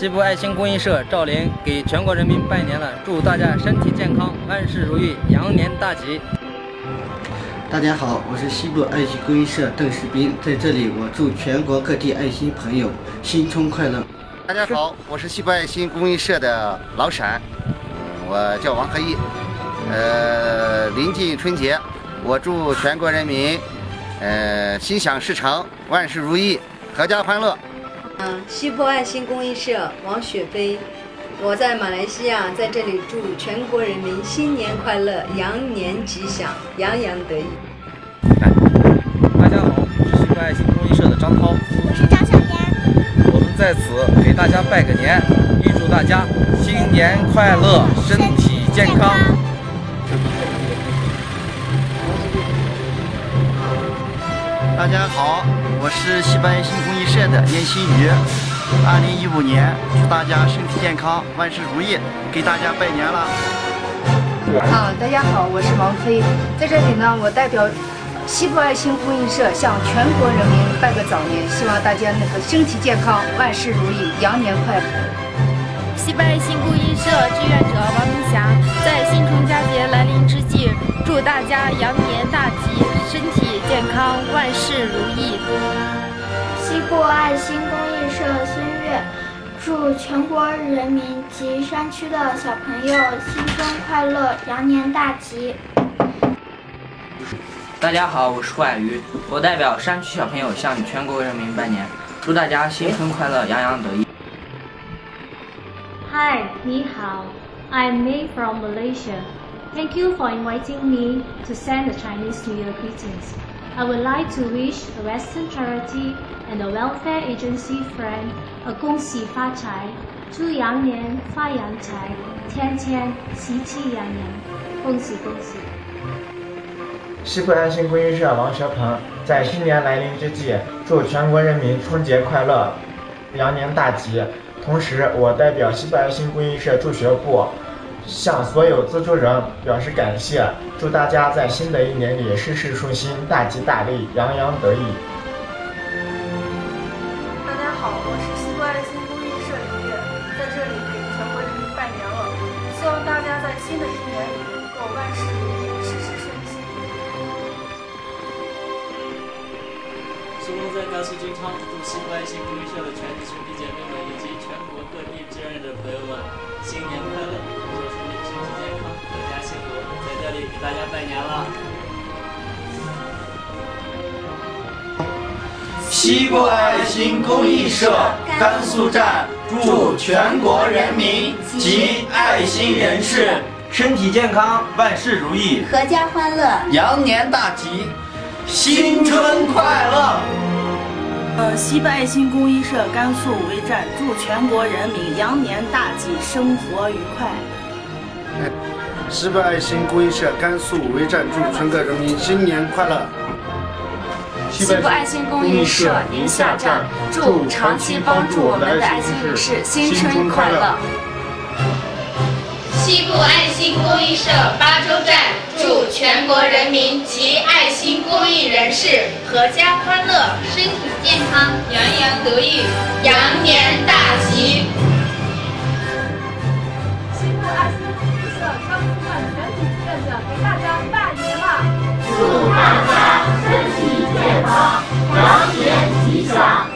西部爱心公益社赵林给全国人民拜年了，祝大家身体健康，万事如意，羊年大吉。大家好，我是西部爱心公益社邓世斌，在这里我祝全国各地爱心朋友新春快乐。大家好，我是西部爱心公益社的老闪，我叫王和义。呃，临近春节，我祝全国人民，呃，心想事成，万事如意，阖家欢乐。嗯，西坡爱心公益社王雪飞，我在马来西亚，在这里祝全国人民新年快乐，羊年吉祥，洋洋得意。大家好，我是西坡爱心公益社的张涛，我是张小燕，我们在此给大家拜个年，预祝大家新年快乐，身体健康。大家好，我是西部爱心公益社的燕新宇。二零一五年，祝大家身体健康，万事如意，给大家拜年了。啊，大家好，我是王飞，在这里呢，我代表西部爱心公益社向全国人民拜个早年，希望大家那个身体健康，万事如意，羊年快乐。西部爱心公益社志愿者王明霞，在新春佳节来祝大家羊年大吉，身体健康，万事如意。西部爱心公益社孙悦，祝全国人民及山区的小朋友新春快乐，羊年大吉。大家好，我是胡海鱼，我代表山区小朋友向全国人民拜年，祝大家新春快乐，洋洋得意。Hi, 你好，I'm May from Malaysia. Thank you for inviting me to send the Chinese New Year greetings. I would like to wish a Western charity and a welfare agency friend a 恭喜发财，祝羊年发洋财，天天喜气洋洋，恭喜恭喜！西部爱心公益社王学鹏在新年来临之际，祝全国人民春节快乐，羊年大吉。同时，我代表西部爱心公益社助学部，向所有资助人表示感谢，祝大家在新的一年里事事顺心，大吉大利，洋洋得意。大家好，我是西部爱心公益社李月，在这里给全国人民拜年了，希望大家在新的一年里能够万事如意，事事顺心。生活在甘肃金昌，祝西部爱心公益社的全体兄弟姐妹们以及全国各地志愿者朋友们新年快乐，身体健康，阖家幸福。在这里给大家拜年了。西部爱心公益社甘肃站祝全国人民及爱心人士身体健康，万事如意，阖家欢乐，羊年大吉，新春快乐。呃，西部爱心公益社甘肃五位站祝全国人民羊年大吉，生活愉快。西部爱心公益社甘肃五位站祝全国人民新年快乐。西部爱心公益社宁夏站祝长期帮助我们的爱心人士新春快乐。西部爱心公益社巴州站祝全国人民及爱心公益人士阖家欢乐，身体健康，洋洋得意，羊年大吉。西部爱心公益社甘肃站全体志愿者给大家拜年了，祝大家身体健康，羊年吉祥。